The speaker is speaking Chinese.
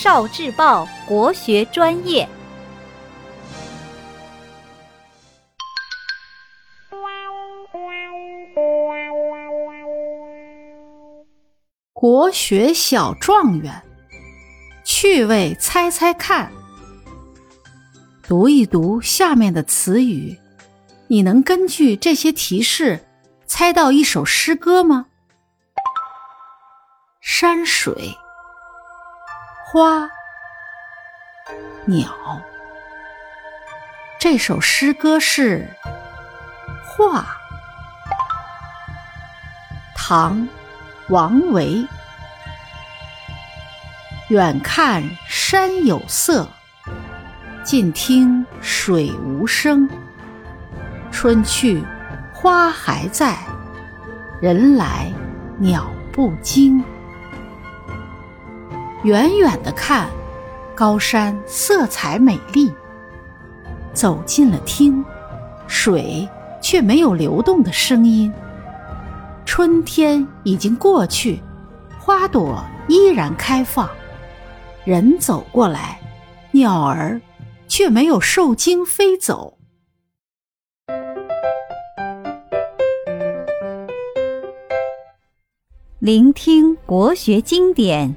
少智报国学专业。国学小状元，趣味猜猜看。读一读下面的词语，你能根据这些提示猜到一首诗歌吗？山水、花、鸟。这首诗歌是画。唐。王维，远看山有色，近听水无声。春去花还在，人来鸟不惊。远远的看，高山色彩美丽；走近了听，水却没有流动的声音。春天已经过去，花朵依然开放。人走过来，鸟儿却没有受惊飞走。聆听国学经典，